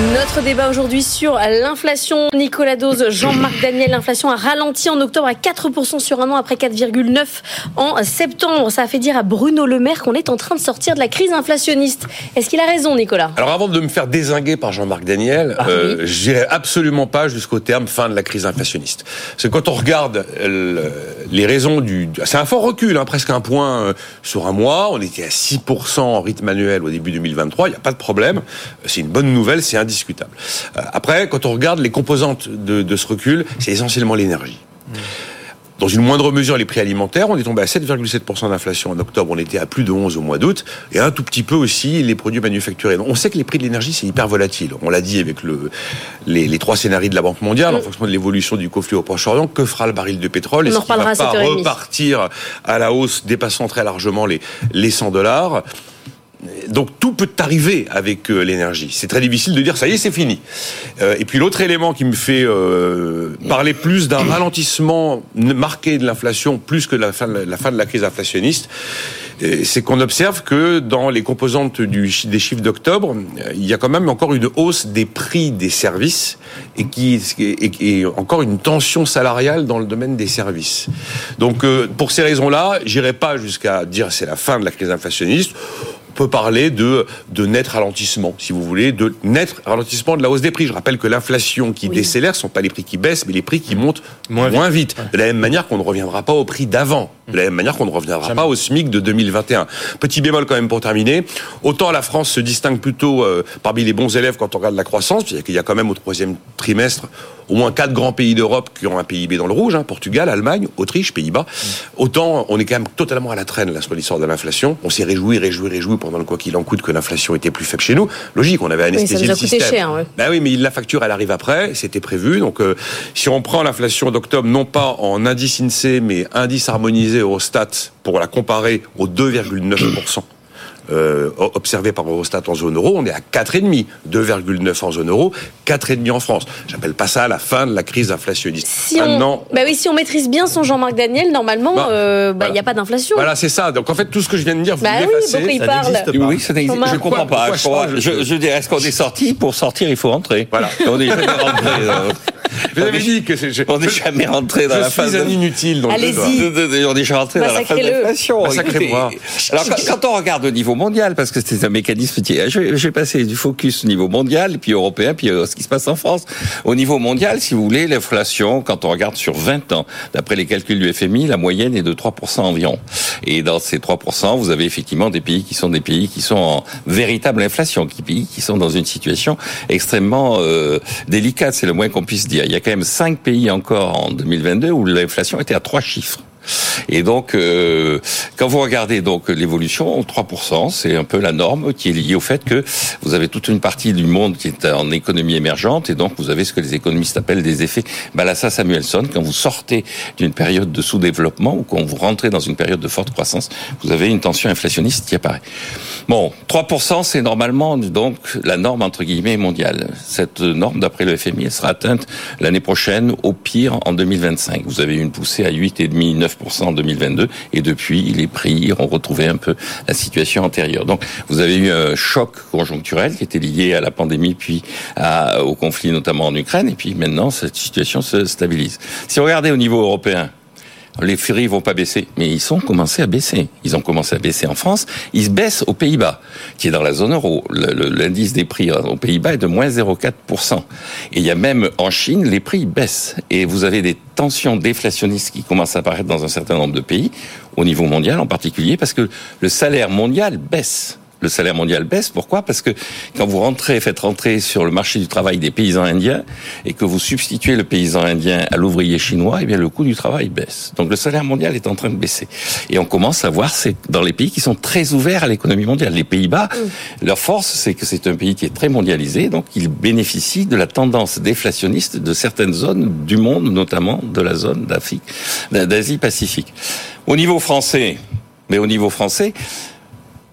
Notre débat aujourd'hui sur l'inflation. Nicolas Dose, Jean-Marc Daniel, l'inflation a ralenti en octobre à 4% sur un an après 4,9% en septembre. Ça a fait dire à Bruno Le Maire qu'on est en train de sortir de la crise inflationniste. Est-ce qu'il a raison, Nicolas? Alors avant de me faire désinguer par Jean-Marc Daniel, Ah euh, j'irai absolument pas jusqu'au terme fin de la crise inflationniste. Parce que quand on regarde euh, les raisons du... C'est un fort recul, hein, presque un point euh, sur un mois. On était à 6% en rythme annuel au début 2023. Il n'y a pas de problème. C'est une bonne nouvelle, c'est indiscutable. Euh, après, quand on regarde les composantes de, de ce recul, c'est essentiellement l'énergie. Dans une moindre mesure, les prix alimentaires, on est tombé à 7,7% d'inflation en octobre, on était à plus de 11 au mois d'août, et un tout petit peu aussi les produits manufacturés. On sait que les prix de l'énergie, c'est hyper volatile. On l'a dit avec le, les, les trois scénarios de la Banque mondiale, en fonction de l'évolution du conflit au Proche-Orient, que fera le baril de pétrole? Est-ce qu'il va pas 7h30. repartir à la hausse, dépassant très largement les, les 100 dollars? Donc tout peut arriver avec euh, l'énergie. C'est très difficile de dire ça y est, c'est fini. Euh, et puis l'autre élément qui me fait euh, parler plus d'un ralentissement marqué de l'inflation plus que la fin de la, fin de la crise inflationniste, c'est qu'on observe que dans les composantes du, des chiffres d'octobre, il y a quand même encore une hausse des prix des services et qui et, et encore une tension salariale dans le domaine des services. Donc euh, pour ces raisons-là, j'irai pas jusqu'à dire c'est la fin de la crise inflationniste on peut parler de, de net ralentissement, si vous voulez, de net ralentissement de la hausse des prix. Je rappelle que l'inflation qui décélère, ce sont pas les prix qui baissent, mais les prix qui montent moins, vite. De la même manière qu'on ne reviendra pas au prix d'avant. De la même manière qu'on ne reviendra pas au SMIC de 2021. Petit bémol quand même pour terminer. Autant la France se distingue plutôt euh, parmi les bons élèves quand on regarde la croissance, qu'il y a quand même au troisième trimestre au moins quatre grands pays d'Europe qui ont un PIB dans le rouge, hein, Portugal, Allemagne, Autriche, Pays-Bas. Autant on est quand même totalement à la traîne là sur l'histoire de l'inflation. On s'est réjoui, réjoui, réjoui pendant le quoi qu'il en coûte que l'inflation était plus faible chez nous. Logique, on avait Oui, ça anesthésié nous a le coûté système. cher, ouais. Ben oui, mais la facture, elle arrive après, c'était prévu. Donc, euh, si on prend l'inflation d'octobre, non pas en indice INSEE, mais indice harmonisé Eurostat, pour la comparer aux 2,9%. Euh, observé par Eurostat en zone euro, on est à 4,5, 2,9 en zone euro, 4,5 en France. J'appelle pas ça la fin de la crise inflationniste. Si on, Maintenant, bah oui, si on maîtrise bien son Jean-Marc Daniel, normalement, Bah, euh, bah, il voilà. n'y a pas d'inflation. voilà, c'est ça. Donc en fait, tout ce que je viens de dire, vous Bah oui, l'effacez. il Ça parle n'existe pas. Oui, ça n'existe- je comprends pas. Pourquoi Je, crois- je je, je dirais, est-ce qu'on est sorti? Pour sortir, il faut rentrer. Voilà. On jamais rentré. Vous avez dit que je- On n'est je- jamais rentré dans je la suis phase un de- inutile. dans le Allez-y. on est déjà rentré dans la phase d'inflation. Alors, quand, quand on regarde au niveau mondial, parce que c'est un mécanisme qui est, je vais, je vais passer du focus au niveau mondial, puis européen, puis euh, ce qui se passe en France. Au niveau mondial, si vous voulez, l'inflation, quand on regarde sur 20 ans, d'après les calculs du FMI, la moyenne est de 3% environ. Et dans ces 3%, vous avez effectivement des pays qui sont des pays qui sont en véritable inflation, qui pays qui sont dans une situation extrêmement euh, délicate, c'est le moins qu'on puisse dire. Il y a quand même cinq pays encore en 2022 où l'inflation était à trois chiffres. Et donc, euh, quand vous regardez donc l'évolution, 3%, c'est un peu la norme qui est liée au fait que vous avez toute une partie du monde qui est en économie émergente, et donc vous avez ce que les économistes appellent des effets Balassa-Samuelson. Quand vous sortez d'une période de sous-développement ou quand vous rentrez dans une période de forte croissance, vous avez une tension inflationniste qui apparaît. Bon, 3%, c'est normalement donc la norme entre guillemets mondiale. Cette norme, d'après le FMI, elle sera atteinte l'année prochaine, au pire en 2025. Vous avez eu une poussée à 8,5, 9% en 2022, et depuis, les prix ont retrouvé un peu la situation antérieure. Donc, vous avez eu un choc conjoncturel qui était lié à la pandémie, puis au conflit notamment en Ukraine, et puis maintenant, cette situation se stabilise. Si vous regardez au niveau européen, les prix vont pas baisser, mais ils ont commencé à baisser. Ils ont commencé à baisser en France. Ils se baissent aux Pays-Bas, qui est dans la zone euro. L'indice des prix aux Pays-Bas est de moins 0,4%. Et il y a même en Chine, les prix baissent. Et vous avez des tensions déflationnistes qui commencent à apparaître dans un certain nombre de pays, au niveau mondial en particulier, parce que le salaire mondial baisse le salaire mondial baisse. Pourquoi? Parce que quand vous rentrez, faites rentrer sur le marché du travail des paysans indiens et que vous substituez le paysan indien à l'ouvrier chinois, eh bien le coût du travail baisse. Donc le salaire mondial est en train de baisser. Et on commence à voir c'est dans les pays qui sont très ouverts à l'économie mondiale. Les Pays-Bas, leur force, c'est que c'est un pays qui est très mondialisé, donc ils bénéficient de la tendance déflationniste de certaines zones du monde, notamment de la zone d'Afrique, d'Asie-Pacifique. Au niveau français, mais au niveau français,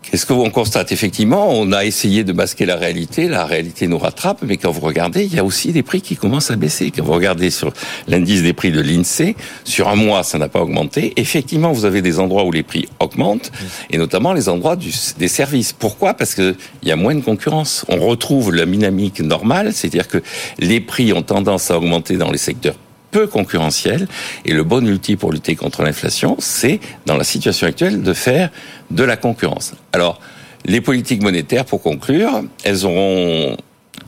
Qu'est-ce qu'on constate Effectivement, on a essayé de masquer la réalité, la réalité nous rattrape, mais quand vous regardez, il y a aussi des prix qui commencent à baisser. Quand vous regardez sur l'indice des prix de l'INSEE, sur un mois, ça n'a pas augmenté. Effectivement, vous avez des endroits où les prix augmentent, et notamment les endroits du, des services. Pourquoi? Parce qu'il y a moins de concurrence. On retrouve la dynamique normale, c'est-à-dire que les prix ont tendance à augmenter dans les secteurs peu concurrentiel. Et le bon outil pour lutter contre l'inflation, c'est, dans la situation actuelle, de faire de la concurrence. Alors, les politiques monétaires, pour conclure, elles auront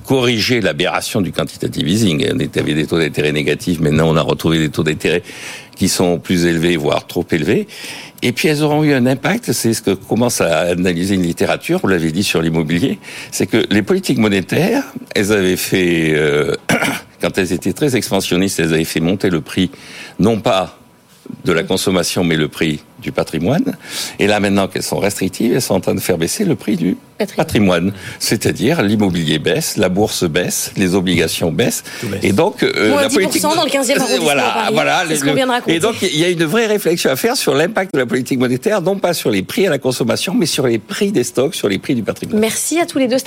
corrigé l'aberration du quantitative easing. On avait des taux d'intérêt négatifs, maintenant on a retrouvé des taux d'intérêt qui sont plus élevés, voire trop élevés. Et puis elles auront eu un impact, c'est ce que commence à analyser une littérature, vous l'avez dit sur l'immobilier, c'est que les politiques monétaires, elles avaient fait euh, quand elles étaient très expansionnistes, elles avaient fait monter le prix, non pas de la consommation, mais le prix du patrimoine. Et là, maintenant qu'elles sont restrictives, elles sont en train de faire baisser le prix du patrimoine. C'est-à-dire, l'immobilier baisse, la bourse baisse, les obligations baissent. Et donc, euh, la politique... dans le 15e arrondissement voilà, voilà. Ce vient de raconter. Et donc, il y a une vraie réflexion à faire sur l'impact de la politique monétaire, non pas sur les prix à la consommation, mais sur les prix des stocks, sur les prix du patrimoine. Merci à tous les deux.